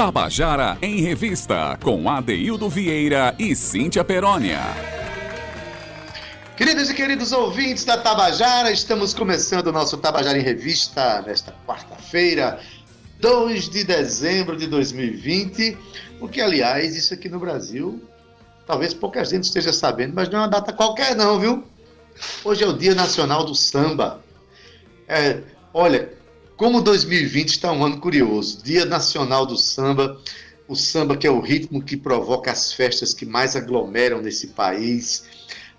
Tabajara em Revista, com Adeildo Vieira e Cíntia Perónia. Queridos e queridos ouvintes da Tabajara, estamos começando o nosso Tabajara em Revista nesta quarta-feira, 2 de dezembro de 2020. O que, aliás, isso aqui no Brasil, talvez pouca gente esteja sabendo, mas não é uma data qualquer, não, viu? Hoje é o Dia Nacional do Samba. É, olha, como 2020 está um ano curioso, Dia Nacional do Samba, o samba que é o ritmo que provoca as festas que mais aglomeram nesse país,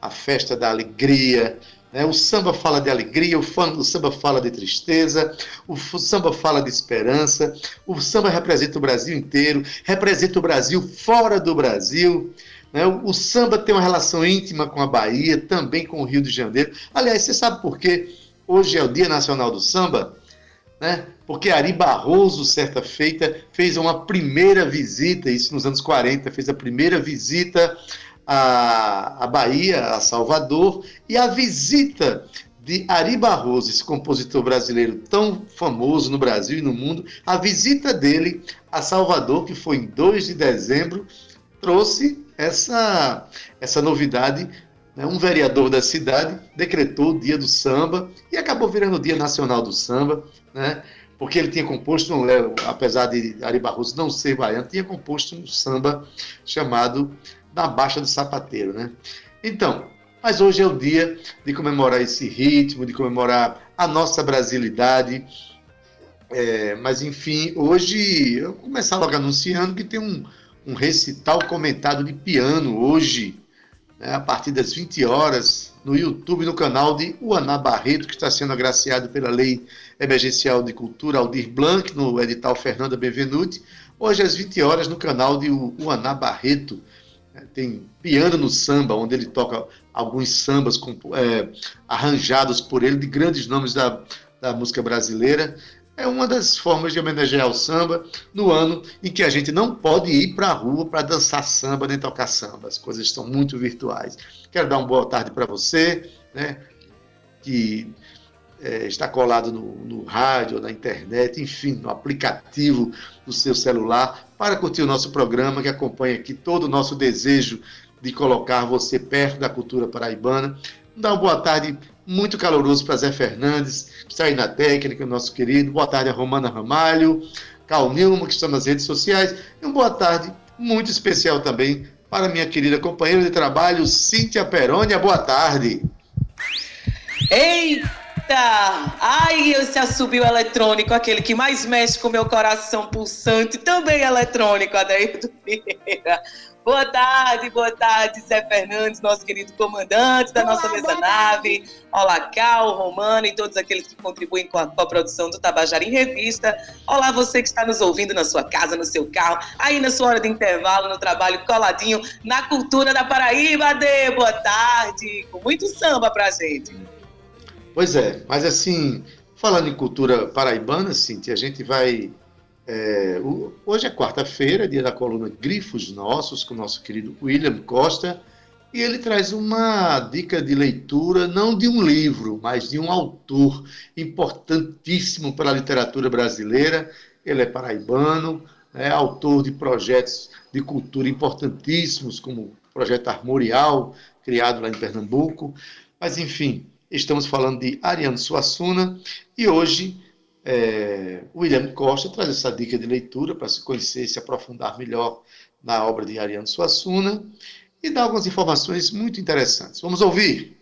a festa da alegria. Né? O samba fala de alegria, o, fã, o samba fala de tristeza, o, o samba fala de esperança, o samba representa o Brasil inteiro, representa o Brasil fora do Brasil. Né? O, samba tem uma relação íntima com a Bahia, também com o Rio de Janeiro. Aliás, você sabe por quê? Hoje é o Dia Nacional do Samba? Né? Porque Ari Barroso, certa feita, fez uma primeira visita, isso nos anos 40, fez a primeira visita à, à Bahia, a Salvador, e a visita de Ari Barroso, esse compositor brasileiro tão famoso no Brasil e no mundo, a visita dele a Salvador, que foi em 2 de dezembro, trouxe essa, essa novidade um vereador da cidade decretou o dia do samba e acabou virando o dia nacional do samba, né, porque ele tinha composto, um, apesar de Ari Barroso não ser baiano, tinha composto um samba chamado Na Baixa do Sapateiro. Né? Então, mas hoje é o dia de comemorar esse ritmo, de comemorar a nossa brasilidade. É, mas enfim, hoje eu vou começar logo anunciando que tem um, um recital comentado de piano hoje né, a partir das 20 horas, no YouTube, no canal de Uaná Barreto, que está sendo agraciado pela Lei Emergencial de Cultura Aldir Blanc, no edital Fernanda Benvenuti. Hoje, às 20 horas, no canal de Uaná Barreto. Né, tem Piano no Samba, onde ele toca alguns sambas é, arranjados por ele, de grandes nomes da, da música brasileira é uma das formas de homenagear o samba no ano em que a gente não pode ir para a rua para dançar samba nem tocar samba. As coisas estão muito virtuais. Quero dar uma boa tarde para você, né, que é, está colado no, no rádio, na internet, enfim, no aplicativo do seu celular, para curtir o nosso programa, que acompanha aqui todo o nosso desejo de colocar você perto da cultura paraibana. Dá uma boa tarde muito caloroso para Zé Fernandes, que está aí na técnica, nosso querido. Boa tarde a Romana Ramalho, Cal Nilma, que estão nas redes sociais. E uma boa tarde muito especial também para minha querida companheira de trabalho, Cíntia Perônia. Boa tarde. Eita! Ai, esse assobio eletrônico, aquele que mais mexe com meu coração pulsante, também eletrônico, Adair Vieira. Boa tarde, boa tarde, Zé Fernandes, nosso querido comandante da nossa mesa nave. Olá, Cal, Romano e todos aqueles que contribuem com a, com a, produção do Tabajara em Revista. Olá, você que está nos ouvindo na sua casa, no seu carro, aí na sua hora de intervalo, no trabalho, coladinho na cultura da Paraíba. Dê boa tarde, com muito samba pra gente. Pois é, mas assim, falando em cultura paraibana, Cintia, a gente vai é, hoje é quarta-feira, dia da coluna Grifos Nossos, com o nosso querido William Costa, e ele traz uma dica de leitura, não de um livro, mas de um autor importantíssimo para a literatura brasileira. Ele é paraibano, é autor de projetos de cultura importantíssimos, como o Projeto Armorial, criado lá em Pernambuco. Mas, enfim, estamos falando de Ariano Suassuna, e hoje é, William Costa traz essa dica de leitura para se conhecer e se aprofundar melhor na obra de Ariano Suassuna e dá algumas informações muito interessantes. Vamos ouvir.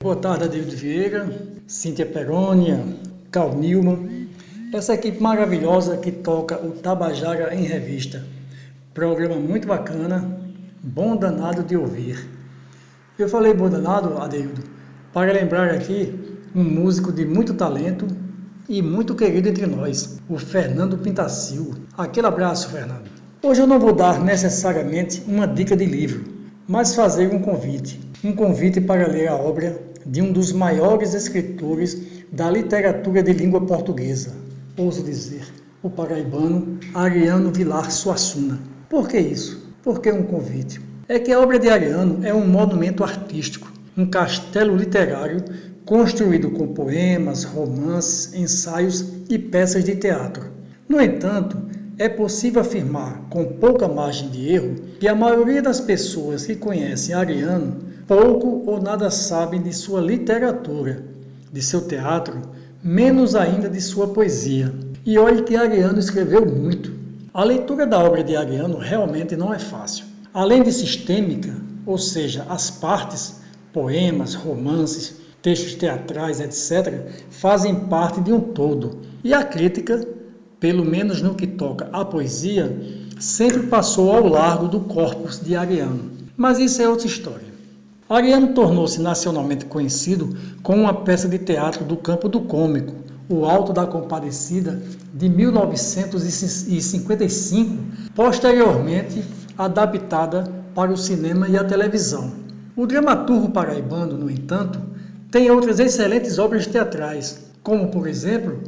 Boa tarde, David Vieira, Cíntia Perônia, Cal Nilman, essa equipe maravilhosa que toca o Tabajara em Revista. Programa muito bacana, bom danado de ouvir. Eu falei bom danado, Adeildo, para lembrar aqui um músico de muito talento e muito querido entre nós, o Fernando Pintacil. Aquele abraço, Fernando. Hoje eu não vou dar necessariamente uma dica de livro, mas fazer um convite. Um convite para ler a obra de um dos maiores escritores da literatura de língua portuguesa, ouso dizer, o paraibano Ariano Vilar Suassuna. Por que isso? Por que um convite? É que a obra de Ariano é um monumento artístico, um castelo literário construído com poemas, romances, ensaios e peças de teatro. No entanto, é possível afirmar com pouca margem de erro que a maioria das pessoas que conhecem Ariano pouco ou nada sabem de sua literatura, de seu teatro, menos ainda de sua poesia. E olhe que Ariano escreveu muito. A leitura da obra de Ariano realmente não é fácil. Além de sistêmica, ou seja, as partes, poemas, romances, textos teatrais, etc., fazem parte de um todo. E a crítica pelo menos no que toca à poesia, sempre passou ao largo do corpus de Ariano. Mas isso é outra história. Ariano tornou-se nacionalmente conhecido com uma peça de teatro do campo do cômico, O Alto da Compadecida, de 1955, posteriormente adaptada para o cinema e a televisão. O dramaturgo paraibano, no entanto, tem outras excelentes obras teatrais, como, por exemplo,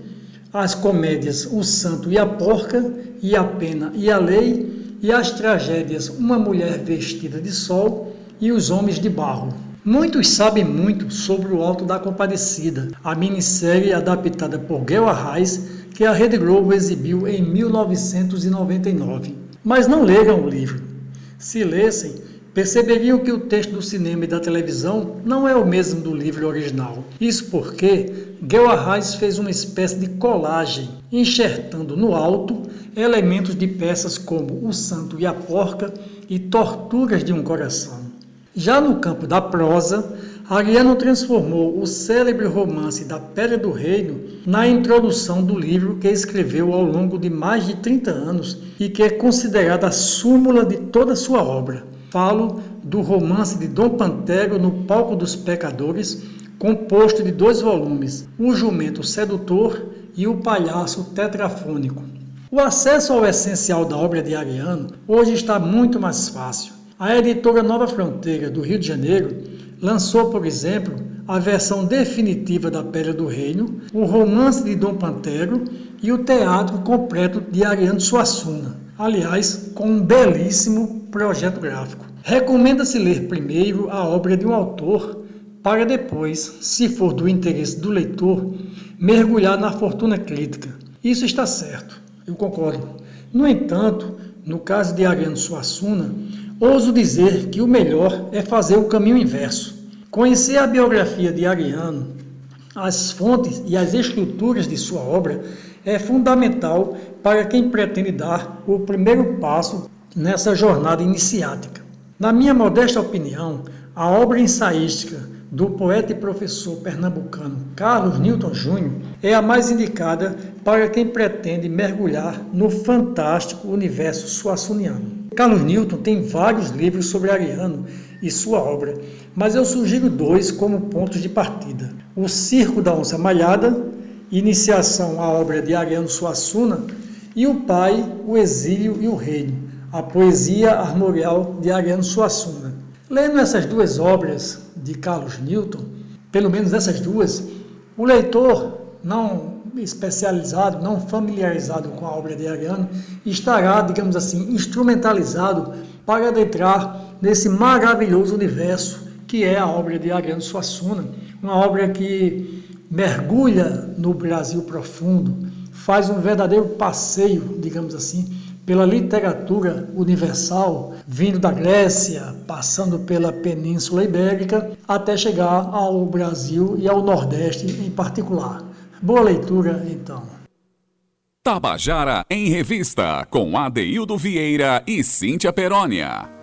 as comédias O Santo e a Porca, e a Pena e a Lei, e as tragédias Uma Mulher Vestida de Sol e Os Homens de Barro. Muitos sabem muito sobre o Alto da Compadecida, a minissérie adaptada por Guel Arraes, que a Rede Globo exibiu em 1999. Mas não leram o livro. Se lessem, perceberiam que o texto do cinema e da televisão não é o mesmo do livro original. Isso porque Guel Arraes fez uma espécie de colagem, enxertando no alto elementos de peças como O Santo e a Porca e Torturas de um Coração. Já no campo da prosa, Ariano transformou o célebre romance da Pedra do Reino na introdução do livro que escreveu ao longo de mais de 30 anos e que é considerada a súmula de toda a sua obra. Falo do romance de Dom Pantero no Palco dos Pecadores, composto de dois volumes, O Jumento Sedutor e O Palhaço Tetrafônico. O acesso ao essencial da obra de Ariano hoje está muito mais fácil. A editora Nova Fronteira, do Rio de Janeiro, lançou, por exemplo, a versão definitiva da Pedra do Reino, o romance de Dom Pantero e o teatro completo de Ariano Suassuna. Aliás, com um belíssimo projeto gráfico. Recomenda-se ler primeiro a obra de um autor para depois, se for do interesse do leitor, mergulhar na fortuna crítica. Isso está certo, eu concordo. No entanto, no caso de Ariano Suassuna, ouso dizer que o melhor é fazer o caminho inverso. Conhecer a biografia de Ariano, as fontes e as estruturas de sua obra é fundamental para quem pretende dar o primeiro passo nessa jornada iniciática. Na minha modesta opinião, a obra ensaística do poeta e professor pernambucano Carlos Newton Júnior é a mais indicada para quem pretende mergulhar no fantástico universo suassuniano. Carlos Newton tem vários livros sobre Ariano e sua obra, mas eu sugiro dois como pontos de partida: O Circo da Onça Malhada, iniciação à obra de Ariano Suassuna, e O Pai, o Exílio e o Reino, a poesia armorial de Ariano Suassuna. Lendo essas duas obras de Carlos Newton, pelo menos essas duas, o leitor não especializado, não familiarizado com a obra de Ariano, estará, digamos assim, instrumentalizado para adentrar nesse maravilhoso universo que é a obra de Ariano Suassuna, uma obra que mergulha no Brasil profundo, faz um verdadeiro passeio, digamos assim, pela literatura universal, vindo da Grécia, passando pela Península Ibérica, até chegar ao Brasil e ao Nordeste em particular. Boa leitura, então. Tabajara em Revista, com Adeildo Vieira e Cíntia Perónia.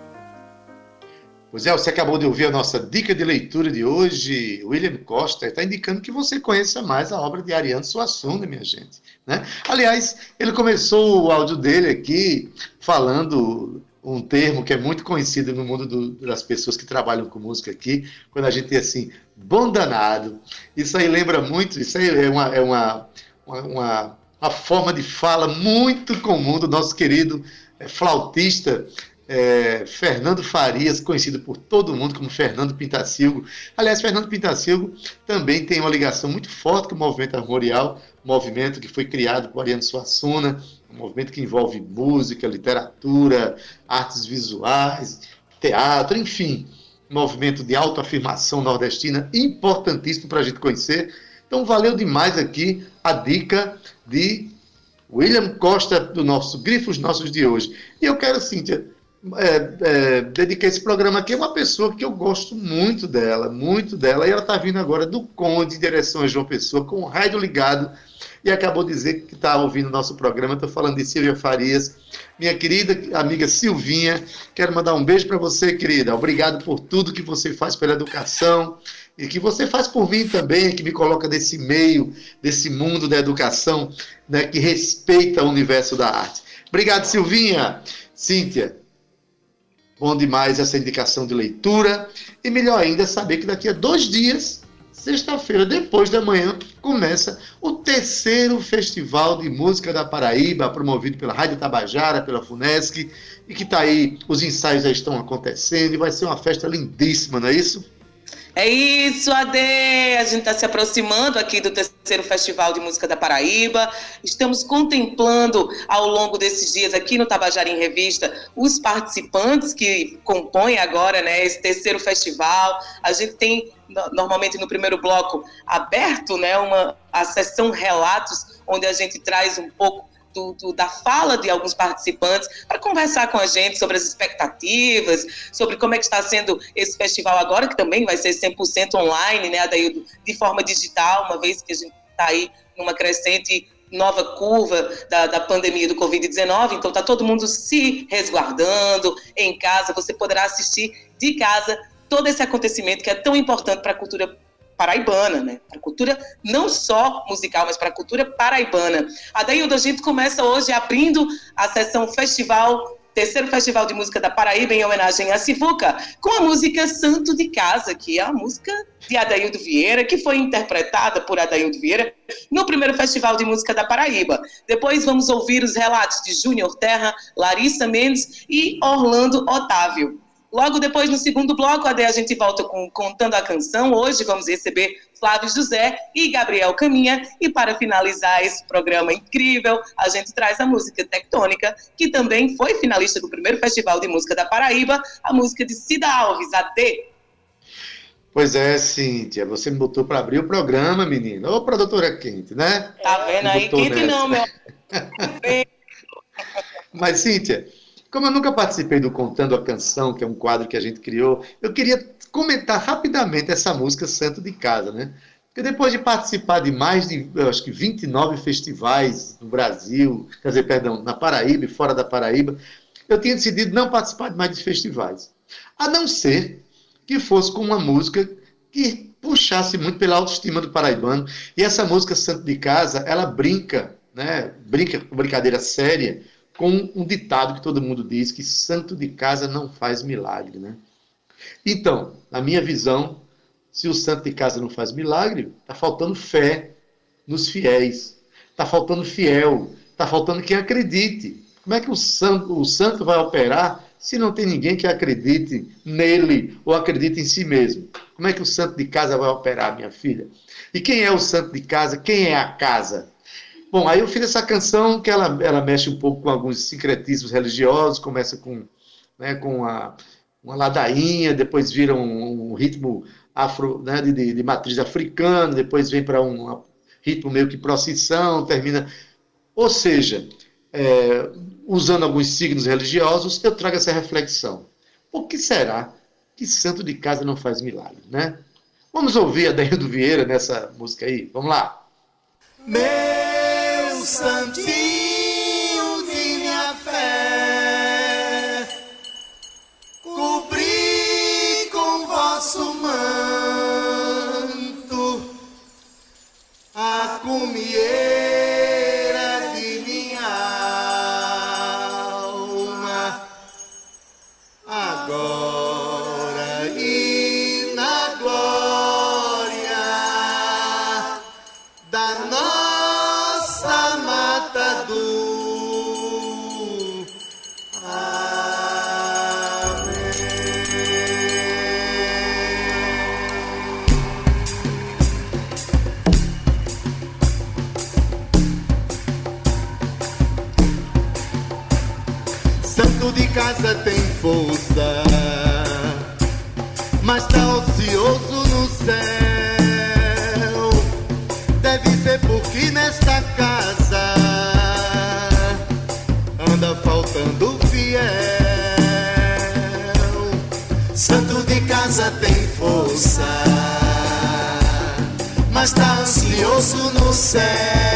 Pois é, você acabou de ouvir a nossa dica de leitura de hoje. William Costa está indicando que você conheça mais a obra de Ariano Suassuna, minha gente. Né? Aliás, ele começou o áudio dele aqui falando um termo que é muito conhecido no mundo do, das pessoas que trabalham com música aqui, quando a gente tem assim, bom danado. Isso aí lembra muito, isso aí é uma, é uma, uma, uma forma de fala muito comum do nosso querido é, flautista é, Fernando Farias, conhecido por todo mundo como Fernando Pintacilgo. Aliás, Fernando Pintacilgo também tem uma ligação muito forte com o movimento armorial, movimento que foi criado por Ariano Suassuna, um movimento que envolve música, literatura, artes visuais, teatro, enfim, movimento de autoafirmação nordestina importantíssimo para a gente conhecer. Então, valeu demais aqui a dica de William Costa, do nosso Grifos Nossos de hoje. E eu quero, Cíntia, é, é, dedicar esse programa aqui a uma pessoa que eu gosto muito dela, muito dela, e ela está vindo agora do Conde, em direção a João Pessoa, com o rádio ligado, e acabou de dizer que está ouvindo o nosso programa. Estou falando de Silvia Farias, minha querida amiga Silvinha. Quero mandar um beijo para você, querida. Obrigado por tudo que você faz pela educação e que você faz por mim também, que me coloca nesse meio, desse mundo da educação, né, que respeita o universo da arte. Obrigado, Silvinha. Cíntia, bom demais essa indicação de leitura. E melhor ainda saber que daqui a dois dias, sexta-feira, depois da manhã, começa o terceiro Festival de Música da Paraíba, promovido pela Rádio Tabajara, pela FUNESC, e que está aí, os ensaios já estão acontecendo, e vai ser uma festa lindíssima, não é isso? É isso, Ade! A gente está se aproximando aqui do terceiro Festival de Música da Paraíba. Estamos contemplando ao longo desses dias aqui no Tabajara em Revista os participantes que compõem agora né, esse terceiro festival. A gente tem normalmente no primeiro bloco aberto né, uma, a sessão relatos, onde a gente traz um pouco do, do, da fala de alguns participantes para conversar com a gente sobre as expectativas, sobre como é que está sendo esse festival agora, que também vai ser 100% online, né, Adaildo, de forma digital, uma vez que a gente está aí numa crescente nova curva da, da pandemia do Covid-19, então está todo mundo se resguardando em casa, você poderá assistir de casa todo esse acontecimento que é tão importante para a cultura paraibana, né? Para a cultura não só musical, mas para a cultura paraibana. A Dailda, a gente começa hoje abrindo a sessão festival terceiro Festival de Música da Paraíba, em homenagem a Sivuca, com a música Santo de Casa, que é a música de Adaildo Vieira, que foi interpretada por Adaildo Vieira no primeiro Festival de Música da Paraíba. Depois vamos ouvir os relatos de Júnior Terra, Larissa Mendes e Orlando Otávio. Logo depois, no segundo bloco, a gente volta com Contando a Canção. Hoje vamos receber Flávio José e Gabriel Caminha. E para finalizar esse programa incrível, a gente traz a música Tectônica, que também foi finalista do primeiro Festival de Música da Paraíba, a música de Cida Alves, a D. Pois é, Cíntia, você me botou para abrir o programa, menina. Ô, produtora quente, né? Tá vendo aí? Quente nessa. não, meu. Mas, Cíntia, como eu nunca participei do Contando a Canção, que é um quadro que a gente criou, eu queria comentar rapidamente essa música Santo de Casa, né? Porque depois de participar de mais de, acho que 29 festivais no Brasil, quer dizer, perdão, na Paraíba e fora da Paraíba, eu tinha decidido não participar de mais de festivais. A não ser que fosse com uma música que puxasse muito pela autoestima do paraibano. E essa música Santo de Casa, ela brinca, né? Brinca com brincadeira séria com um ditado que todo mundo diz que santo de casa não faz milagre, né? Então, na minha visão, se o santo de casa não faz milagre, está faltando fé nos fiéis, está faltando fiel, está faltando quem acredite. Como é que o santo, o santo vai operar se não tem ninguém que acredite nele ou acredite em si mesmo? Como é que o santo de casa vai operar, minha filha? E quem é o santo de casa? Quem é a casa? Bom, aí eu fiz essa canção que ela, ela mexe um pouco com alguns sincretismos religiosos, começa com, né, com a, uma ladainha, depois vira um, um ritmo afro, né, de, de, matriz africana, depois vem para um ritmo meio que procissão, termina. Ou seja, é, usando alguns signos religiosos, eu trago essa reflexão. Por que será que santo de casa não faz milagre, né? Vamos ouvir a Daildo Vieira nessa música aí? Vamos lá. Meu santinho de minha fé, cobri com vosso ouça, mas tá ansioso no céu.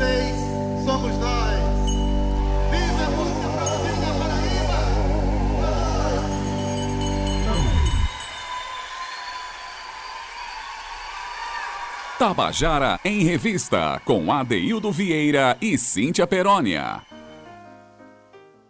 vocês somos nós. Viva a música produzida Paraíba! Tabajara em Revista, com Adeildo Vieira e Cíntia Perónia.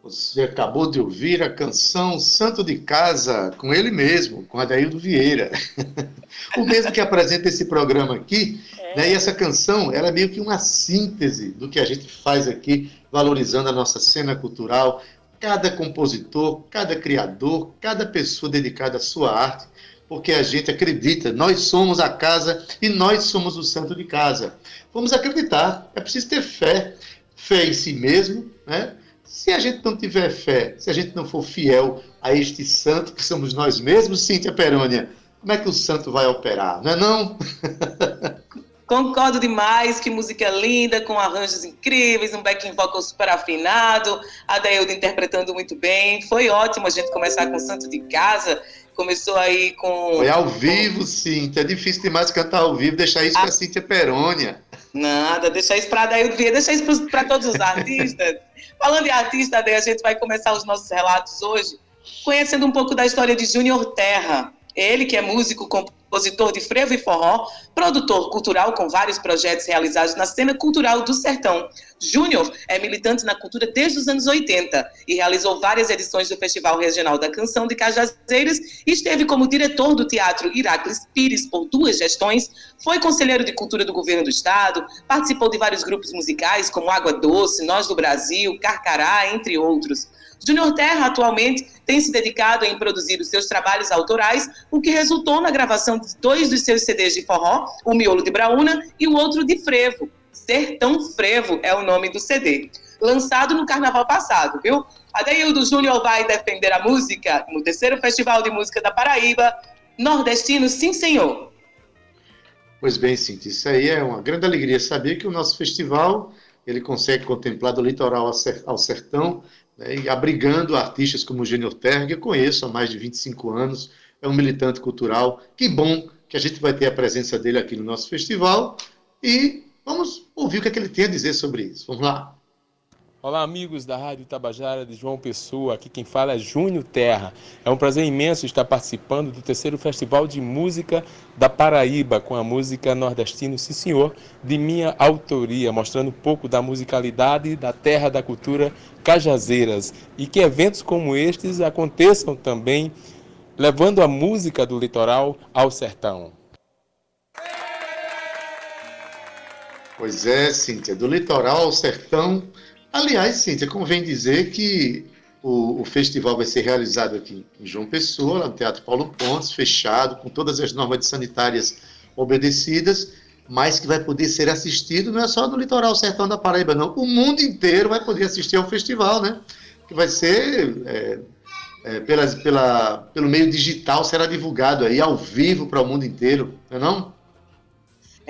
Você acabou de ouvir a canção Santo de Casa com ele mesmo, com Adaildo Vieira. o mesmo que apresenta esse programa aqui. É. Né, e essa canção ela é meio que uma síntese do que a gente faz aqui, valorizando a nossa cena cultural, cada compositor, cada criador, cada pessoa dedicada à sua arte, porque a gente acredita, nós somos a casa e nós somos o santo de casa. Vamos acreditar, é preciso ter fé, fé em si mesmo, né? Se a gente não tiver fé, se a gente não for fiel a este santo que somos nós mesmos, Cíntia Perônia, como é que o santo vai operar, não é não? Concordo demais, que música linda, com arranjos incríveis, um backing vocal super afinado, a Daílda interpretando muito bem. Foi ótimo a gente começar com o Santo de Casa, começou aí com... Foi ao vivo, Cíntia, é difícil demais cantar ao vivo, deixar isso a... para ah. Cíntia Perônia. Nada, deixar isso para a Daílda, deixar isso para todos os artistas. Falando em artista, a gente vai começar os nossos relatos hoje conhecendo um pouco da história de Júnior Terra. Ele que é músico, compositor de frevo e forró, produtor cultural com vários projetos realizados na cena cultural do sertão. Júnior é militante na cultura desde os anos 80 e realizou várias edições do Festival Regional da Canção de Cajazeiras e esteve como diretor do Teatro Iracles Pires por duas gestões, foi conselheiro de cultura do governo do estado, participou de vários grupos musicais como Água Doce, Nós do Brasil, Carcará, entre outros. Júnior Terra atualmente tem se dedicado em produzir os seus trabalhos autorais, o que resultou na gravação dois dos seus CDs de forró, o Miolo de Braúna e o outro de Frevo. Sertão Frevo é o nome do CD. Lançado no carnaval passado, viu? Adeildo Júnior vai defender a música no terceiro Festival de Música da Paraíba, Nordestino Sim Senhor. Pois bem, Cintia, isso aí é uma grande alegria saber que o nosso festival ele consegue contemplar do litoral ao sertão né, e abrigando artistas como o Júnior Terra, que eu conheço há mais de 25 anos, é um militante cultural. Que bom que a gente vai ter a presença dele aqui no nosso festival e vamos ouvir o que, é que ele tem a dizer sobre isso. Vamos lá. Olá, amigos da Rádio Tabajara de João Pessoa. Aqui quem fala é Júnior Terra. É um prazer imenso estar participando do terceiro Festival de Música da Paraíba com a música Nordestino Sim Senhor, de minha autoria, mostrando um pouco da musicalidade da terra da cultura Cajazeiras. E que eventos como estes aconteçam também, levando a música do litoral ao sertão. Pois é, Cíntia, do litoral ao sertão Aliás, Cíntia, convém dizer que o, o, festival vai ser realizado aqui em João Pessoa, no Teatro Paulo Pontes, fechado, com todas as normas sanitárias obedecidas, mas que vai poder ser assistido não é só no litoral sertão da Paraíba, não. O mundo inteiro vai poder assistir ao festival, né? Que vai ser é, é, pela, pela, pelo meio digital, será divulgado aí ao vivo para o mundo inteiro, não é não?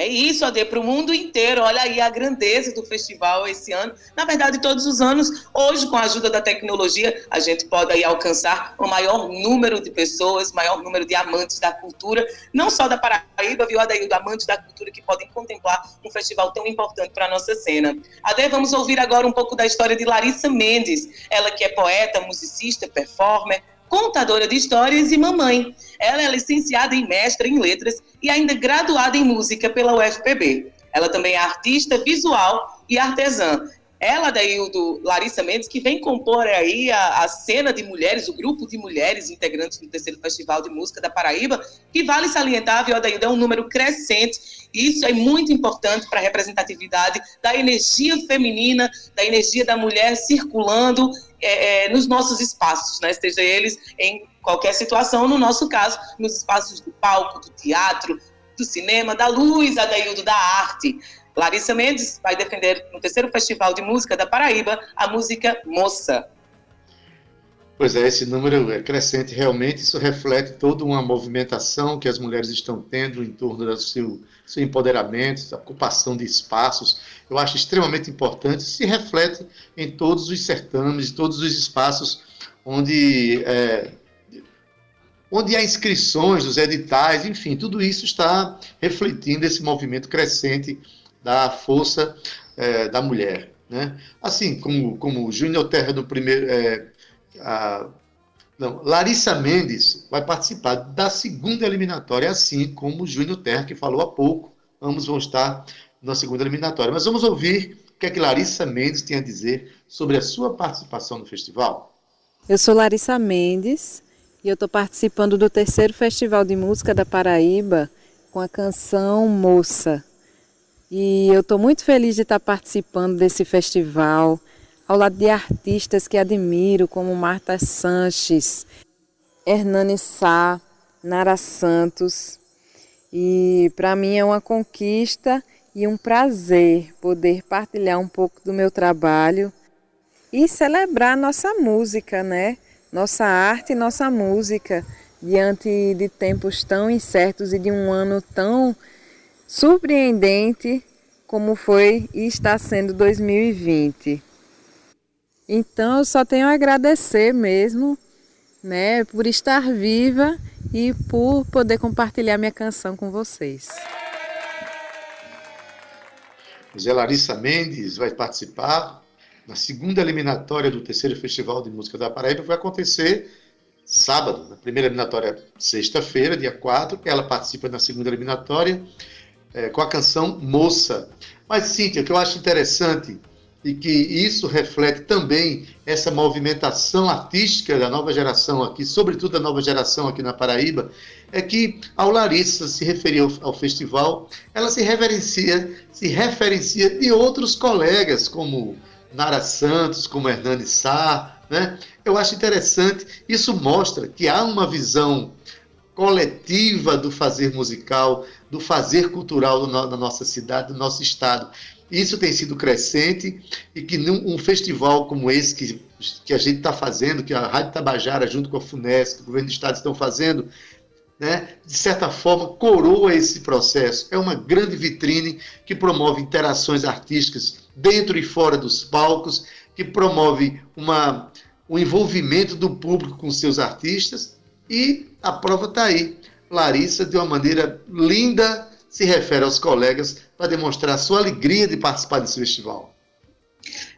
É isso, Ade, para o mundo inteiro. Olha aí a grandeza do festival esse ano. Na verdade, todos os anos, hoje, com a ajuda da tecnologia, a gente pode aí alcançar o maior número de pessoas, maior número de amantes da cultura, não só da Paraíba, viu, Adaildo, amantes da cultura que podem contemplar um festival tão importante para a nossa cena. Ade, vamos ouvir agora um pouco da história de Larissa Mendes, ela que é poeta, musicista, performer, contadora de histórias e mamãe. Ela é licenciada em mestre em letras e ainda graduada em música pela UFPB. Ela também é artista visual e artesã. Ela, daí, do Larissa Mendes, que vem compor aí a, a, cena de mulheres, o grupo de mulheres integrantes do terceiro Festival de Música da Paraíba, que vale salientar, viu, Adaildo, é um número crescente. Isso é muito importante para a representatividade da energia feminina, da energia da mulher circulando é, é, nos nossos espaços, né? seja eles em qualquer situação, no nosso caso, nos espaços do palco, do teatro, do cinema, da luz, Adaildo, da arte. Larissa Mendes vai defender no terceiro Festival de Música da Paraíba a música Moça. Pois é, esse número é crescente realmente, isso reflete toda uma movimentação que as mulheres estão tendo em torno do seu, seu empoderamento, da ocupação de espaços. Eu acho extremamente importante, se reflete em todos os certames, em todos os espaços onde, é, onde há inscrições, os editais, enfim, tudo isso está refletindo esse movimento crescente da força é, da mulher. Né? Assim como, como o Júnior Terra do primeiro. É, a, não, Larissa Mendes vai participar da segunda eliminatória, assim como o Júnior Terra, que falou há pouco. Ambos vão estar na segunda eliminatória. Mas vamos ouvir o que, é que Larissa Mendes tem a dizer sobre a sua participação no festival. Eu sou Larissa Mendes e eu estou participando do terceiro Festival de Música da Paraíba com a canção Moça. E eu estou muito feliz de estar participando desse festival, ao lado de artistas que admiro, como Marta Sanches, Hernani Sá, Nara Santos. E para mim é uma conquista e um prazer poder partilhar um pouco do meu trabalho e celebrar nossa música, né? Nossa arte e nossa música diante de tempos tão incertos e de um ano tão surpreendente como foi e está sendo 2020. Então eu só tenho a agradecer mesmo, né, por estar viva e por poder compartilhar minha canção com vocês. José Larissa Mendes vai participar na segunda eliminatória do terceiro Festival de Música da Paraíba, vai acontecer sábado, na primeira eliminatória, sexta-feira, dia 4, ela participa na segunda eliminatória é, com a canção Moça. Mas, Cíntia, o que eu acho interessante e que isso reflete também essa movimentação artística da nova geração aqui, sobretudo da nova geração aqui na Paraíba, é que ao Larissa se referir ao, ao festival, ela se referencia, se referencia de outros colegas, como Nara Santos, como Hernani Sá, né? Eu acho interessante, isso mostra que há uma visão coletiva do fazer musical, do fazer cultural da nossa cidade, do nosso estado. Isso tem sido crescente e que num um festival como esse que, que a gente está fazendo, que a Rádio Tabajara, junto com a FUNESC, o governo do estado estão fazendo, né, de certa forma, coroa esse processo. É uma grande vitrine que promove interações artísticas dentro e fora dos palcos, que promove uma, o envolvimento do público com seus artistas, e a prova está aí. Larissa, de uma maneira linda, se refere aos colegas para demonstrar sua alegria de participar desse festival.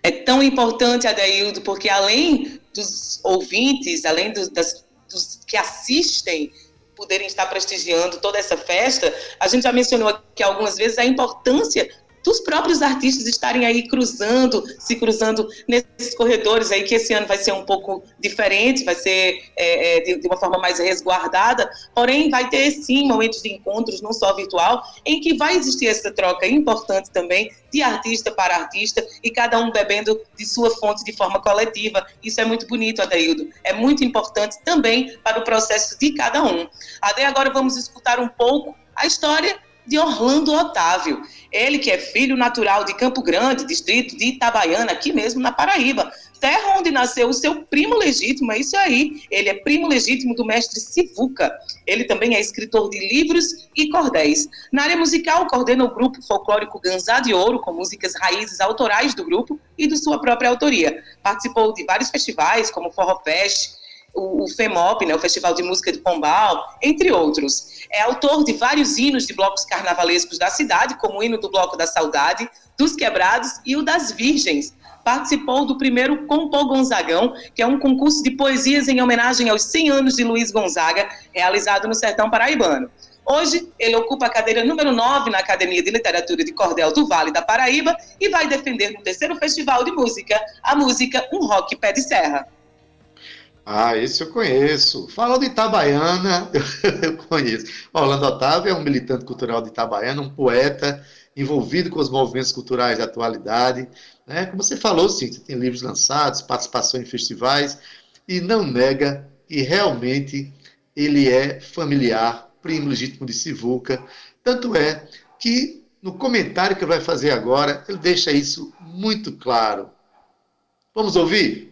É tão importante, Adaildo, porque além dos ouvintes, além dos, das, dos que assistem, poderem estar prestigiando toda essa festa, a gente já mencionou aqui algumas vezes a importância dos próprios artistas estarem aí cruzando, se cruzando nesses corredores aí, que esse ano vai ser um pouco diferente, vai ser é, é, de, de, uma forma mais resguardada, porém vai ter sim momentos de encontros, não só virtual, em que vai existir essa troca importante também de artista para artista e cada um bebendo de sua fonte de forma coletiva. Isso é muito bonito, Adeildo. É muito importante também para o processo de cada um. Até agora vamos escutar um pouco a história de Orlando Otávio. Ele que é filho natural de Campo Grande, distrito de Itabaiana, aqui mesmo na Paraíba, terra onde nasceu o seu primo legítimo, é isso aí. Ele é primo legítimo do mestre Sivuca. Ele também é escritor de livros e cordéis. Na área musical, coordena o grupo folclórico Ganzá de Ouro, com músicas raízes autorais do grupo e de sua própria autoria. Participou de vários festivais, como Forró Fest, o, FEMOP, né, o Festival de Música de Pombal, entre outros. É autor de vários hinos de blocos carnavalescos da cidade, como o hino do Bloco da Saudade, dos Quebrados e o das Virgens. Participou do primeiro Compô Gonzagão, que é um concurso de poesias em homenagem aos 100 anos de Luiz Gonzaga, realizado no sertão paraibano. Hoje, ele ocupa a cadeira número 9 na Academia de Literatura de Cordel do Vale da Paraíba e vai defender no terceiro Festival de Música a música Um Rock Pé de Serra. Ah, esse eu conheço. Fala de Itabaiana, eu conheço. Orlando Otávio é um militante cultural de Itabaiana, um poeta envolvido com os movimentos culturais da atualidade. Né? Como você falou, sim, tem livros lançados, participação em festivais, e não nega que realmente ele é familiar, primo legítimo de Sivuca. Tanto é que no comentário que ele vai fazer agora, ele deixa isso muito claro. Vamos ouvir?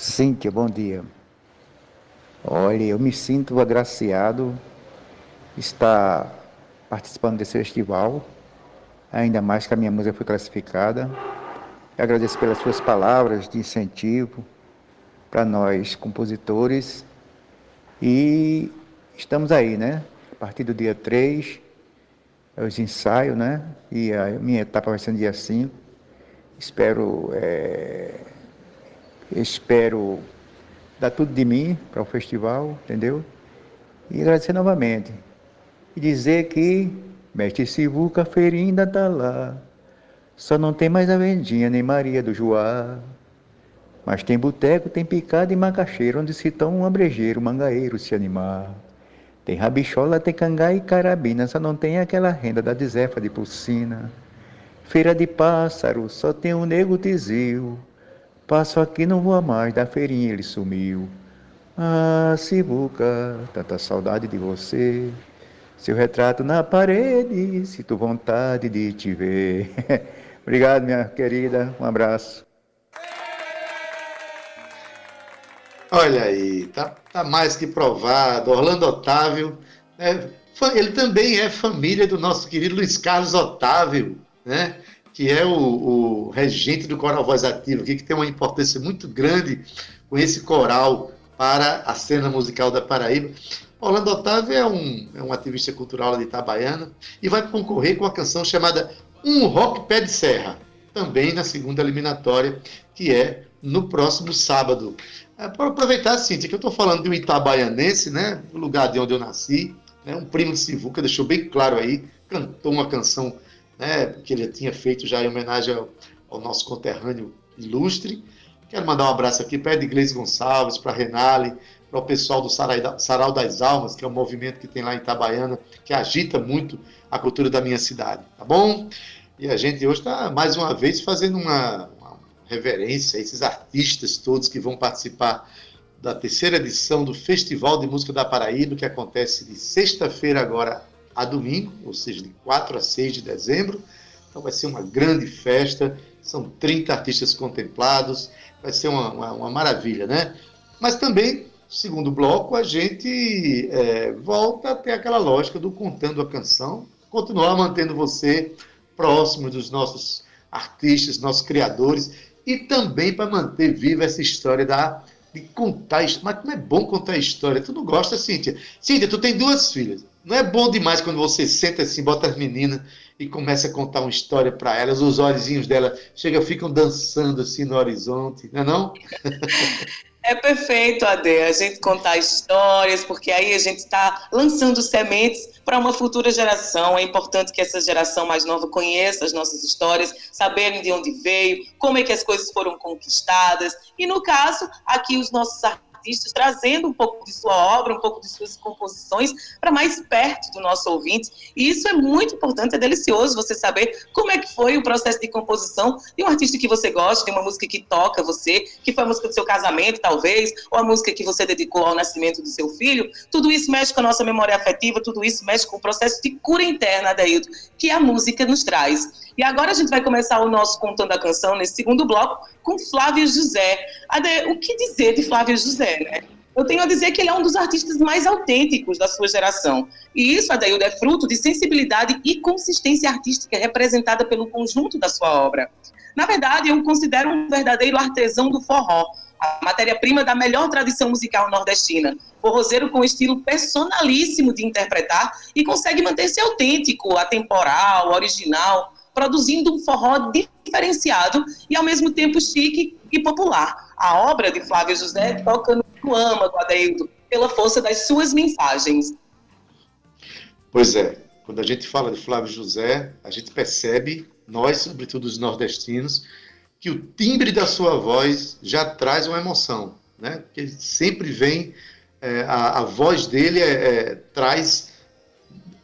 Cíntia, bom dia. Olha, eu me sinto agraciado estar participando desse festival, ainda mais que a minha música foi classificada. Eu agradeço pelas suas palavras de incentivo para nós compositores e estamos aí, né? A partir do dia 3, é os ensaios, né? E a minha etapa vai ser no dia 5. Espero é, Espero dar tudo de mim para o festival, entendeu? E agradecer novamente. E dizer que Mestre Sivuca Feirinha ainda está lá. Só não tem mais a Vendinha nem Maria do Joá. Mas tem boteco, tem picada e macaxeira, onde se toma um abrejeiro, mangaeiro se animar. Tem rabichola, tem cangá e carabina, só não tem aquela renda da desefa de pulsina. Feira de pássaro, só tem um nego tizil. Passo aqui, não voa mais, da feirinha ele sumiu. Ah, Sibuca, tanta saudade de você. Seu retrato na parede, sinto vontade de te ver. Obrigado, minha querida. Um abraço. Olha aí, tá, tá mais que provado. Orlando Otávio, né, ele também é família do nosso querido Luiz Carlos Otávio, né? Que é o, o regente do Coral Voz Ativa, que tem uma importância muito grande com esse coral para a cena musical da Paraíba. Orlando Otávio é um, é um ativista cultural de Itabaiana e vai concorrer com a canção chamada Um Rock Pé de Serra, também na segunda eliminatória, que é no próximo sábado. É, para aproveitar, Cíntia, que eu estou falando de um itabaianense, né, lugar de onde eu nasci, né, um primo de Sivuca, deixou bem claro aí, cantou uma canção né, que ele tinha feito já em homenagem ao, ao nosso conterrâneo ilustre. Quero mandar um abraço aqui para Edglês Gonçalves, para Renale, para o pessoal do Sarau das Almas, que é um movimento que tem lá em Itabaiana, que agita muito a cultura da minha cidade, tá bom? E a gente hoje está, mais uma vez, fazendo uma, uma reverência a esses artistas todos que vão participar da terceira edição do Festival de Música da Paraíba, que acontece de sexta-feira agora a domingo, ou seja, de 4 a 6 de dezembro. Então vai ser uma grande festa, são 30 artistas contemplados, vai ser uma, uma, uma maravilha, né? Mas também, segundo bloco, a gente é, volta a ter aquela lógica do contando a canção, continuar mantendo você próximo dos nossos artistas, nossos criadores, e também para manter viva essa história da de contar, mas como é bom contar história. Tu não gosta, Cíntia? Cíntia, tu tem duas filhas. Não é bom demais quando você senta assim, bota as meninas e começa a contar uma história para elas, os olhinhos dela chega, ficam dançando assim no horizonte, não é não? É perfeito, Ade, a gente contar histórias, porque aí a gente está lançando sementes para uma futura geração. É importante que essa geração mais nova conheça as nossas histórias, saberem de onde veio, como é que as coisas foram conquistadas. E no caso, aqui os nossos artistas artistas, trazendo um pouco de sua obra, um pouco de suas composições para mais perto do nosso ouvinte. E isso é muito importante, é delicioso você saber como é que foi o processo de composição de um artista que você gosta, de uma música que toca você, que foi a música do seu casamento, talvez, ou a música que você dedicou ao nascimento do seu filho. Tudo isso mexe com a nossa memória afetiva, tudo isso mexe com o processo de cura interna, Adailton, que a música nos traz. E agora a gente vai começar o nosso Contando a Canção, nesse segundo bloco, com Flávio José. Ade, o que dizer de Flávio José, né? Eu tenho a dizer que ele é um dos artistas mais autênticos da sua geração. E isso, Adaildo, é fruto de sensibilidade e consistência artística representada pelo conjunto da sua obra. Na verdade, eu o considero um verdadeiro artesão do forró, a matéria-prima da melhor tradição musical nordestina. Forrozeiro com estilo personalíssimo de interpretar e consegue manter-se autêntico, atemporal, original, produzindo um forró diferenciado e ao mesmo tempo chique e popular. A obra de Flávio José toca no âmago, Adeildo, pela força das suas mensagens. Pois é, quando a gente fala de Flávio José, a gente percebe, nós, sobretudo os nordestinos, que o timbre da sua voz já traz uma emoção, né? Porque sempre vem, é, a, a, voz dele é, é, traz,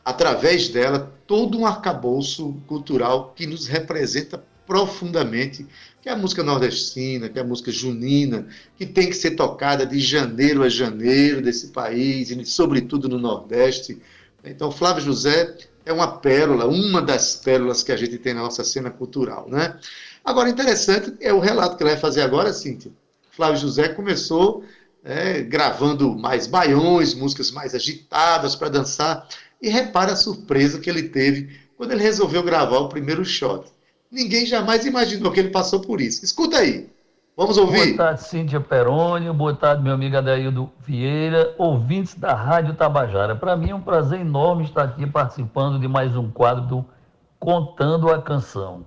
através dela, todo um arcabouço cultural que nos representa profundamente, que é a música nordestina, que é a música junina, que tem que ser tocada de janeiro a janeiro desse país, e sobretudo no Nordeste. Então, Flávio José é uma pérola, uma das pérolas que a gente tem na nossa cena cultural. Né? Agora, interessante é o relato que ele vai fazer agora, Cíntia. Flávio José começou é, gravando mais baiões, músicas mais agitadas para dançar, e repara a surpresa que ele teve quando ele resolveu gravar o primeiro shot. Ninguém jamais imaginou que ele passou por isso. Escuta aí. Vamos ouvir. Boa tarde, Cíntia Peroni. Boa tarde, meu amigo Adaildo Vieira, ouvintes da Rádio Tabajara. Para mim é um prazer enorme estar aqui participando de mais um quadro do Contando a Canção.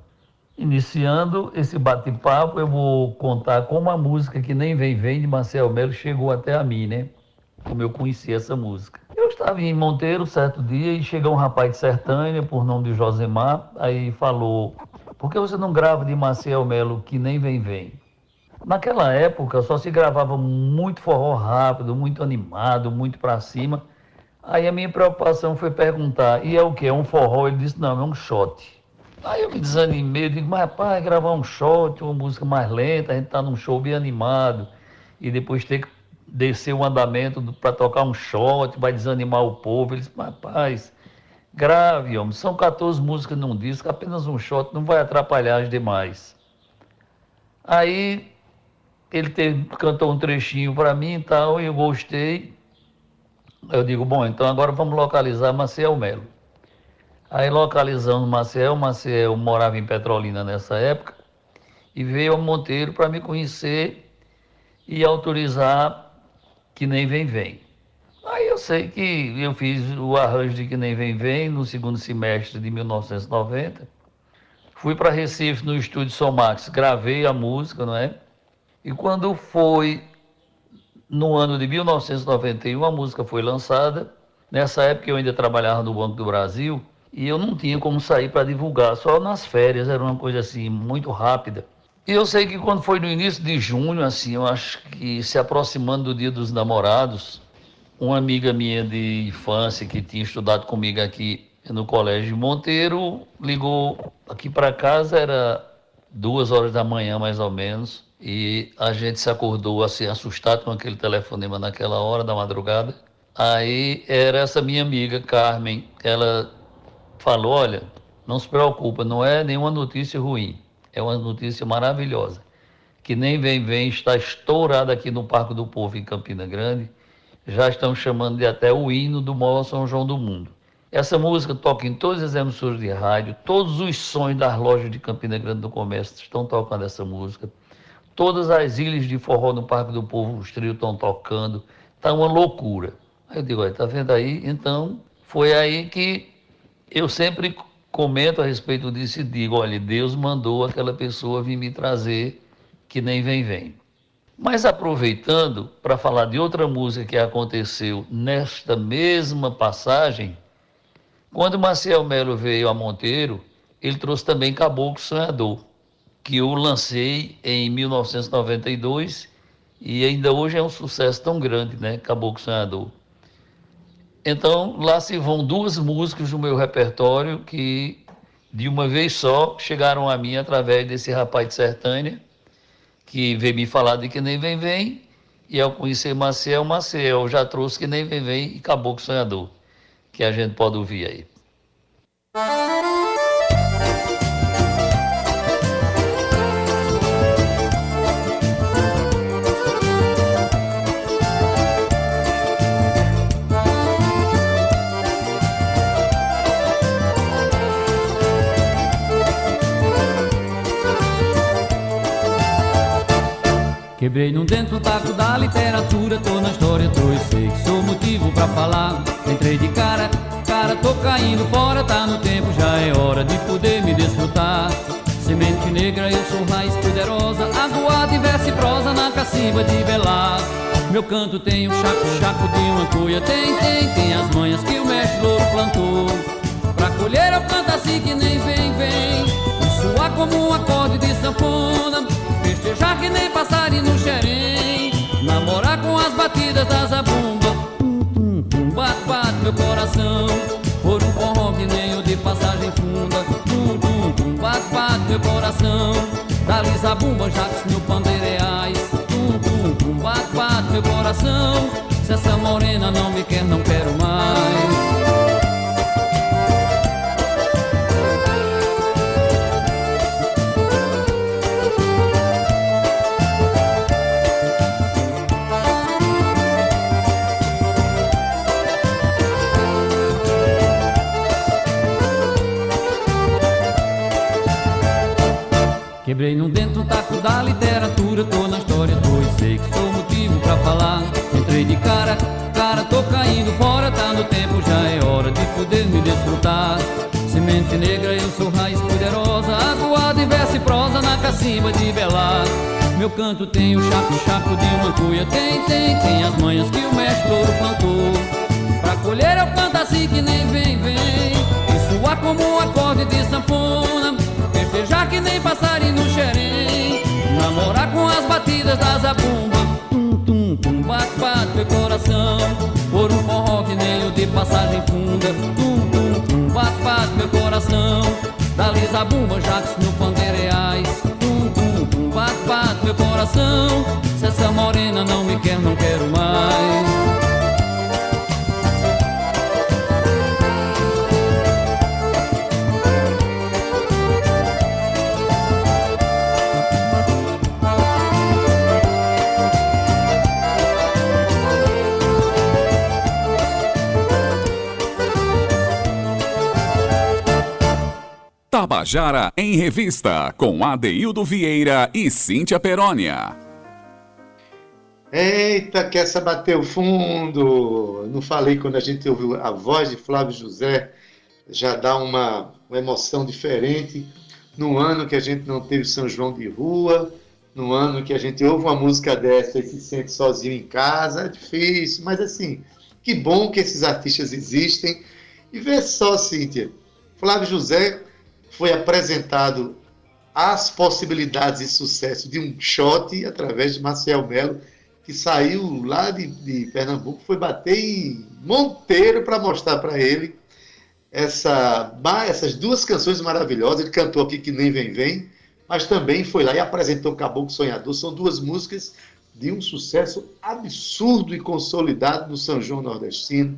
Iniciando esse bate-papo, eu vou contar como a música que nem vem vem de Marcel Melo chegou até a mim, né? Como eu conheci essa música. Eu estava em Monteiro certo dia e chegou um rapaz de Sertânia, por nome de Josemar, aí falou: Por que você não grava de Marcel Melo que nem vem vem? Naquela época só se gravava muito forró rápido, muito animado, muito para cima. Aí a minha preocupação foi perguntar: e é o que? É um forró? Ele disse: não, é um shot. Aí eu me desanimei, eu digo, mas rapaz, gravar um shot, uma música mais lenta, a gente tá num show bem animado, e depois ter que descer o andamento para tocar um shot, vai desanimar o povo. Eles, rapaz, grave, homem, são 14 músicas num disco, apenas um shot não vai atrapalhar as demais. Aí ele teve, cantou um trechinho para mim e tal, e eu gostei. Eu digo, bom, então agora vamos localizar Maciel Melo. Aí localizamos Maciel, Maciel morava em Petrolina nessa época, e veio a Monteiro para me conhecer e autorizar que nem vem vem. Aí eu sei que eu fiz o arranjo de que nem vem vem no segundo semestre de 1990. Fui para Recife no estúdio Somax, gravei a música, não é? E quando foi no ano de 1991, a música foi lançada. Nessa época eu ainda trabalhava no Banco do Brasil e eu não tinha como sair para divulgar, só nas férias, era uma coisa assim muito rápida. E eu sei que quando foi no início de junho, assim, eu acho que se aproximando do Dia dos Namorados, uma amiga minha de infância que tinha estudado comigo aqui no Colégio Monteiro ligou aqui para casa, era duas horas da manhã mais ou menos, e a gente se acordou assim assustado com aquele telefonema naquela hora da madrugada. Aí era essa minha amiga Carmen, ela falou: Olha, não se preocupa, não é nenhuma notícia ruim é uma notícia maravilhosa. Que nem vem, vem, está estourada aqui no Parque do Povo, em Campina Grande. Já estão chamando de até o hino do maior São João do mundo. Essa música toca em todas as emissoras de rádio, todos os sonhos das lojas de Campina Grande do Comércio estão tocando essa música. Todas as ilhas de forró no Parque do Povo, os trios estão tocando. Está uma loucura. Aí eu digo, está vendo aí? Então, foi aí que eu sempre comento a respeito disso e digo: olha, Deus mandou aquela pessoa vir me trazer que nem vem, vem. Mas aproveitando para falar de outra música que aconteceu nesta mesma passagem, quando Marcel Melo veio a Monteiro, ele trouxe também Caboclo Sonhador, que eu lancei em 1992 e ainda hoje é um sucesso tão grande, né? Caboclo Sonhador. Então, lá se vão duas músicas do meu repertório que, de uma vez só, chegaram a mim através desse rapaz de Sertânia, que veio me falar de Que Nem Vem Vem, e ao conhecer Maciel, Maciel já trouxe Que Nem Vem Vem e Caboclo Sonhador, que a gente pode ouvir aí. Quebrei num dentro um taco da literatura, tô na história, tô e sei que sou motivo pra falar. Entrei de cara, cara, tô caindo fora, tá no tempo, já é hora de poder me desfrutar. Semente negra, eu sou raiz poderosa, aguada e verse prosa na cacimba de velar. Meu canto tem o chaco-chaco de uma cuia, tem, tem, tem as manhas que o mestre louro plantou. Pra colher eu canto assim que nem vem, vem, e soar como um acorde de sanfona. Festejar que nem Namorar com as batidas da zabumba. Tum, tum, tum, bate, bate meu coração. Por um forró que nem o de passagem funda. Tum, tum, tum, bate, bate meu coração. Dali zabumba, jatos no pandeireais Tum, tum, tum, bate, bate meu coração. Se essa morena não me quer, não quero mais falar. Entrei de cara, cara, tô caindo fora, tá no tempo, já é hora de poder me desfrutar. Semente negra, eu sou raiz poderosa, aguada e verso e prosa na cacimba de velar. Meu canto tem o chaco-chaco de uma cuia, tem, tem, tem as manhas que o mestre ouro plantou. Pra colher eu canto assim que nem vem, vem, e suar como um acorde de sanfona. Festejar que nem passarinho no xerém Namorar com as batidas da zabumba Tum, tum, tum, bate, bate meu coração. Por um forró que nem o de passagem funda. Tum, tum, tum, bate, bate meu coração. Dali zabumba, jatos no pandeireais Tum, tum, tum, bate, bate meu coração. Se essa morena não me quer, não quero mais Tabajara em Revista, com Adeildo Vieira e Cíntia Perónia. Eita, que essa bateu fundo! Não falei quando a gente ouviu a voz de Flávio José, já dá uma, uma emoção diferente. No ano que a gente não teve São João de Rua, no ano que a gente ouve uma música dessa e se sente sozinho em casa, é difícil, mas assim, que bom que esses artistas existem. E vê só, Cíntia, Flávio José foi apresentado às possibilidades de sucesso de um shot através de Marcel Melo, que saiu lá de, de Pernambuco, foi bater em Monteiro para mostrar para ele essa, essas duas canções maravilhosas. Ele cantou aqui que nem vem vem, mas também foi lá e apresentou Caboclo Sonhador. São duas músicas de um sucesso absurdo e consolidado no São João Nordestino.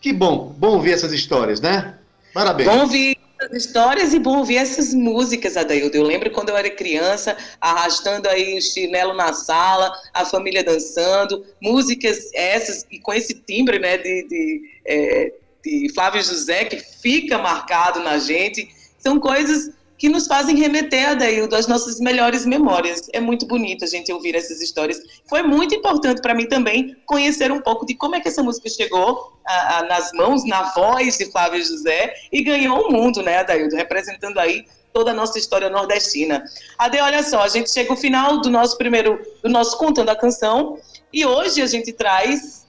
Que bom, bom ouvir essas histórias, né? Parabéns. Bom ouvir essas histórias e bom ouvir essas músicas, Adaildo. Eu lembro quando eu era criança, arrastando aí o chinelo na sala, a família dançando, músicas essas, e com esse timbre, né, de, de, é, de Flávio José, que fica marcado na gente. São coisas que nos fazem remeter, Adaildo, às nossas melhores memórias. É muito bonito a gente ouvir essas histórias. Foi muito importante para mim também conhecer um pouco de como é que essa música chegou a, a, nas mãos, na voz de Flávio José e ganhou o mundo, né, Adaildo, representando aí toda a nossa história nordestina. Ade, olha só, a gente chega ao final do nosso primeiro, do nosso Contando a Canção, e hoje a gente traz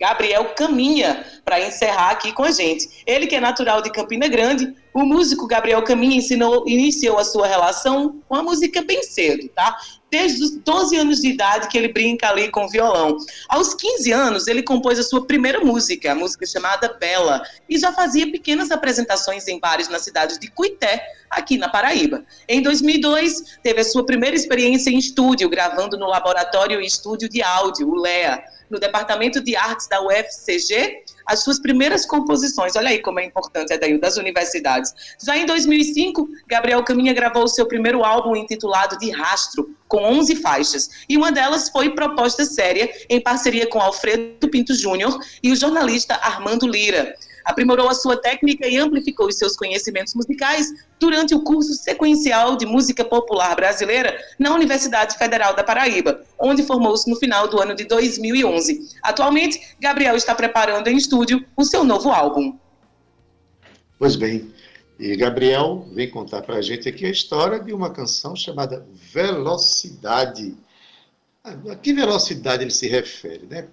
Gabriel Caminha, para encerrar aqui com a gente. Ele que é natural de Campina Grande, o músico Gabriel Caminha ensinou, iniciou a sua relação com a música bem cedo, tá? Desde os 12 anos de idade que ele brinca ali com violão. Aos 15 anos, ele compôs a sua primeira música, a música chamada Bela, e já fazia pequenas apresentações em bares na cidade de Cuité, aqui na Paraíba. Em 2002, teve a sua primeira experiência em estúdio, gravando no Laboratório e Estúdio de Áudio, o LEA no Departamento de Artes da UFCG, as suas primeiras composições. Olha aí como é importante, Adail, das universidades. Já em 2005, Gabriel Caminha gravou o seu primeiro álbum intitulado De Rastro, com 11 faixas. E uma delas foi Proposta Séria, em parceria com Alfredo Pinto Júnior e o jornalista Armando Lira aprimorou a sua técnica e amplificou os seus conhecimentos musicais durante o curso sequencial de música popular brasileira na Universidade Federal da Paraíba, onde formou-se no final do ano de 2011. Atualmente, Gabriel está preparando em estúdio o seu novo álbum. Pois bem, e Gabriel vem contar para a gente aqui a história de uma canção chamada Velocidade. A que velocidade ele se refere, né?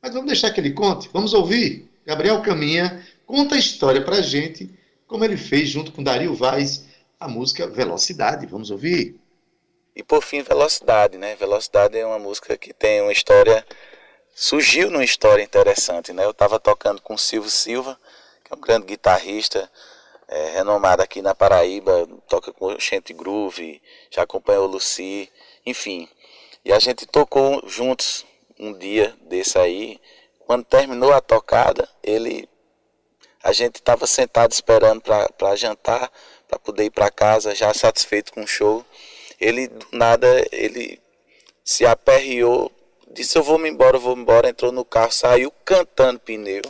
Mas vamos deixar que ele conte. Vamos ouvir. Gabriel Caminha conta a história para a gente, como ele fez junto com Dario Vaz a música Velocidade. Vamos ouvir? E por fim, Velocidade, né? Velocidade é uma música que tem uma história. Surgiu numa história interessante, né? Eu estava tocando com o Silvio Silva, que é um grande guitarrista, é, renomado aqui na Paraíba, toca com o Groove, já acompanhou o Lucy, enfim. E a gente tocou juntos um dia desse aí, quando terminou a tocada, ele a gente estava sentado esperando para jantar, para poder ir para casa, já satisfeito com o show. Ele do nada ele se aperreou, disse eu vou me embora, eu vou embora, entrou no carro, saiu cantando pneu.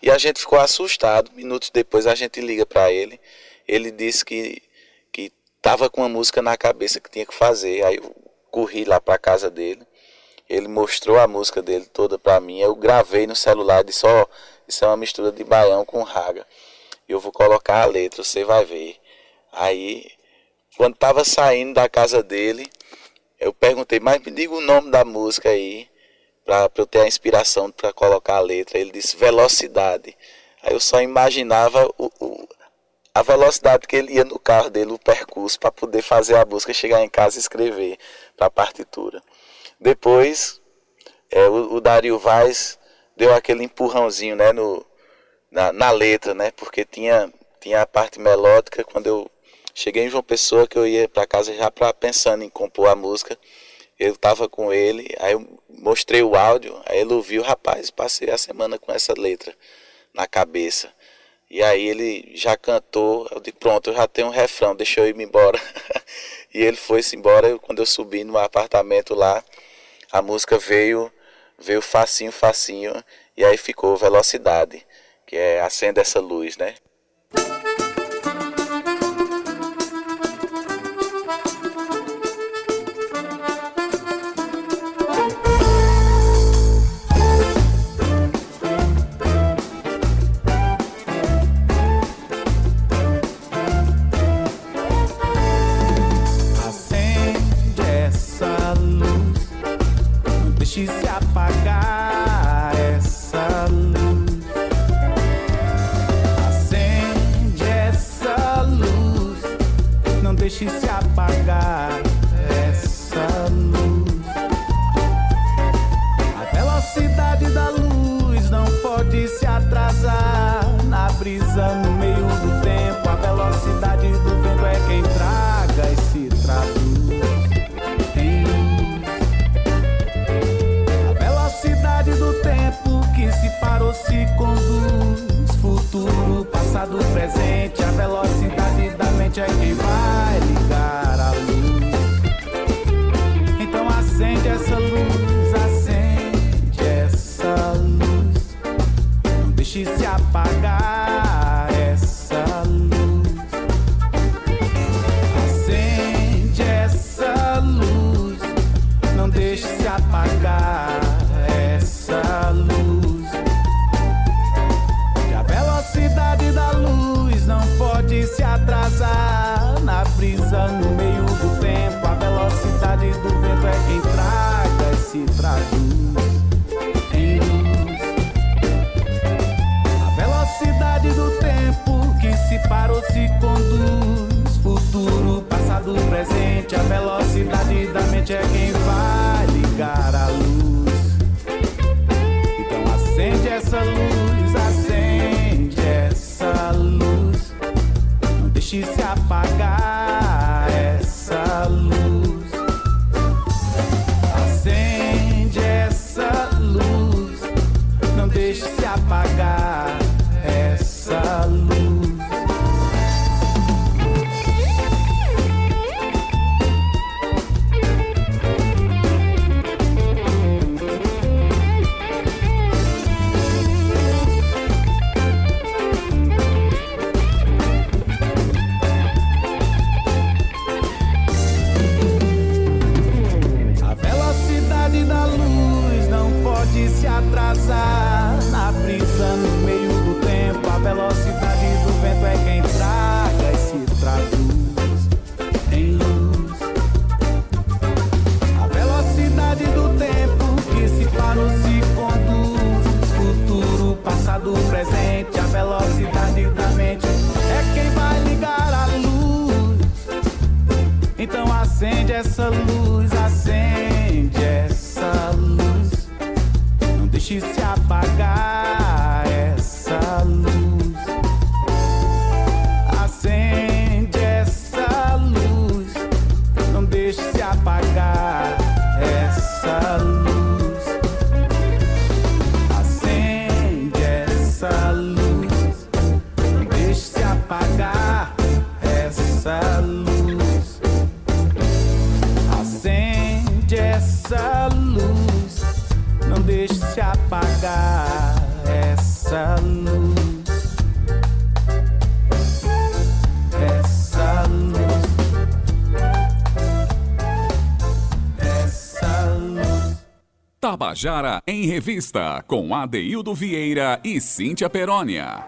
E a gente ficou assustado. Minutos depois a gente liga para ele. Ele disse que que estava com uma música na cabeça que tinha que fazer. Aí eu corri lá para casa dele. Ele mostrou a música dele toda para mim. Eu gravei no celular e disse: Ó, oh, isso é uma mistura de baião com raga. Eu vou colocar a letra, você vai ver. Aí, quando estava saindo da casa dele, eu perguntei: Mas me diga o nome da música aí, para eu ter a inspiração para colocar a letra. Ele disse: Velocidade. Aí eu só imaginava o, o a velocidade que ele ia no carro dele, o percurso, para poder fazer a música, chegar em casa e escrever para a partitura. Depois, é, o, o Dario Vaz deu aquele empurrãozinho né, no, na, na, letra, né? Porque tinha, tinha a parte melódica quando eu cheguei em João Pessoa, que eu ia para casa já pra, pensando em compor a música. Eu estava com ele, aí eu mostrei o áudio, aí ele ouviu, rapaz, passei a semana com essa letra na cabeça. E aí ele já cantou, eu disse, pronto, eu já tenho um refrão, deixa eu ir embora. e ele foi-se embora, quando eu subi no apartamento lá, a música veio, veio facinho, facinho, e aí ficou velocidade, que é acenda essa luz, né? Presente. A velocidade da mente é quem vai Tabajara em Revista, com Adeildo Vieira e Cíntia Perónia.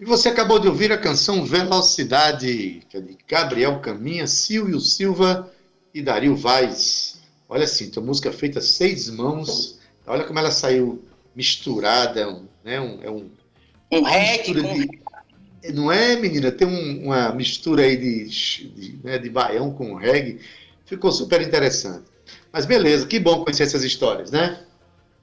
E você acabou de ouvir a canção Velocidade, que é de Gabriel Caminha, Silvio Silva e Dario Vaz. Olha assim, a música feita a seis mãos. Olha como ela saiu misturada, é um, né? Um, é um, Um reggae de- Não é, menina? Tem um- uma mistura aí de, de, né, de baião com reggae. Ficou super interessante. Mas beleza, que bom conhecer essas histórias, né?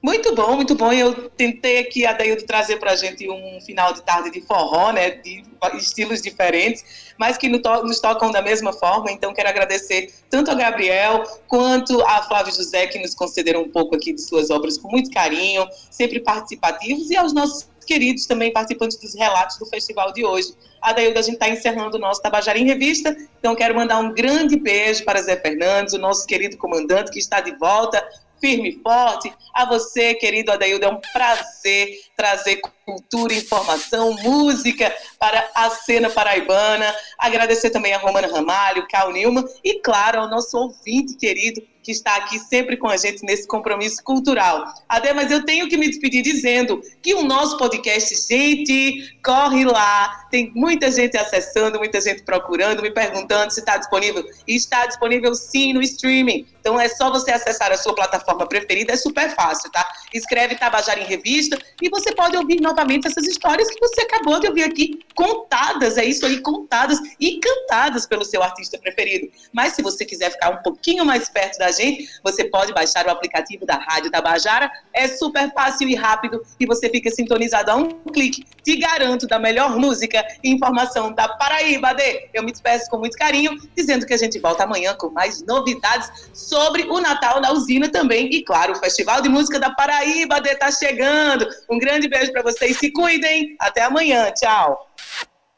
Muito bom, muito bom. Eu tentei aqui, Adaildo, trazer para a gente um final de tarde de forró, né? De estilos diferentes, mas que nos tocam da mesma forma. Então, quero agradecer tanto a Gabriel quanto a Flávio José, que nos concederam um pouco aqui de suas obras com muito carinho, sempre participativos, e aos nossos queridos também participantes dos relatos do festival de hoje. Adaildo, a gente está encerrando o nosso Tabajara em Revista, então quero mandar um grande beijo para Zé Fernandes, o nosso querido comandante que está de volta firme e forte. A você, querido Adaildo, é um prazer trazer cultura, informação, música para a cena paraibana. Agradecer também a Romana Ramalho, Cal Nilman e, claro, ao nosso ouvinte querido que está aqui sempre com a gente nesse compromisso cultural. Adê, mas eu tenho que me despedir dizendo que o nosso podcast, gente, corre lá, tem muita gente acessando, muita gente procurando, me perguntando se está disponível. E está disponível sim no streaming. Então é só você acessar a sua plataforma preferida, é super fácil, tá? Escreve Tabajara em Revista e você pode ouvir novamente essas histórias que você acabou de ouvir aqui, contadas, é isso aí, contadas e cantadas pelo seu artista preferido. Mas se você quiser ficar um pouquinho mais perto da gente, você pode baixar o aplicativo da Rádio Tabajara, é super fácil e rápido e você fica sintonizado a um clique. Te garanto da melhor música e informação da Paraíba, Adê. Eu me despeço com muito carinho, dizendo que a gente volta amanhã com mais novidades sobre o Natal na usina também. E claro, o Festival de Música da Paraíba está chegando. Um grande beijo para vocês. Se cuidem. Até amanhã. Tchau.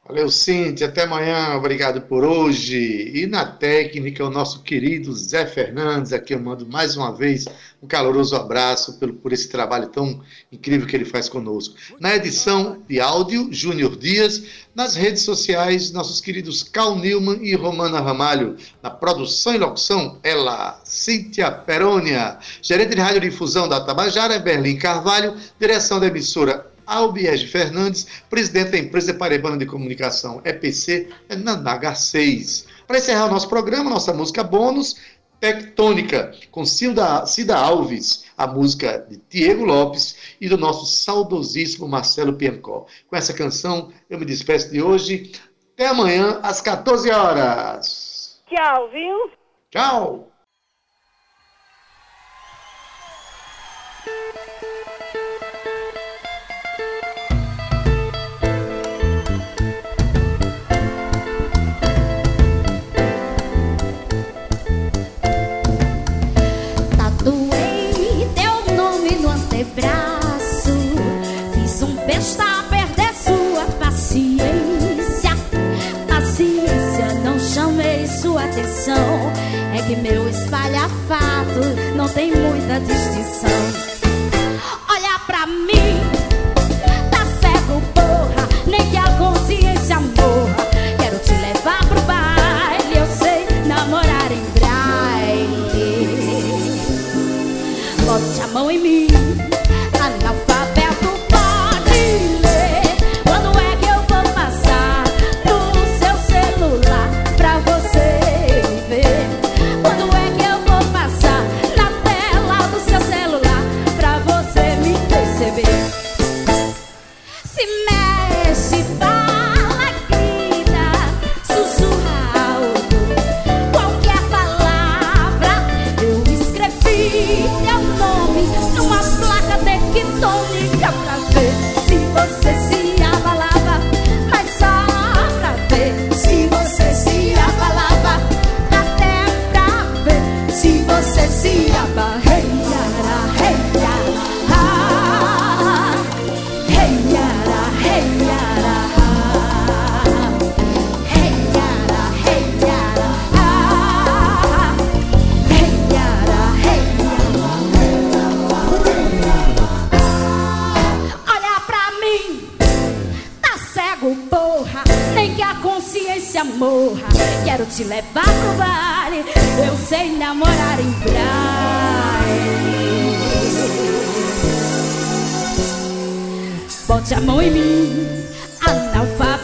Valeu, Cintia. Até amanhã. Obrigado por hoje. E na técnica, o nosso querido Zé Fernandes. Aqui eu mando mais uma vez um caloroso abraço pelo, por esse trabalho tão incrível que ele faz conosco. Na edição de áudio, Júnior Dias. Nas redes sociais, nossos queridos Cal Newman e Romana Ramalho. Na produção e locução, ela, Cíntia Perônia. Gerente de radiodifusão da Tabajara, Berlim Carvalho. Direção da emissora Albiege Fernandes, presidente da empresa Paraibana de Comunicação EPC, é Nanaga 6. Para encerrar o nosso programa, nossa música bônus, Tectônica, com Cida, Cida Alves, a música de Diego Lopes e do nosso saudosíssimo Marcelo Piancó. Com essa canção, eu me despeço de hoje. Até amanhã, às 14 horas. Tchau, viu? Tchau. Tem muita distinção. Olha pra mim, te levar pro baile. Eu sei namorar em braille. Bote a mão em mim, analfabeto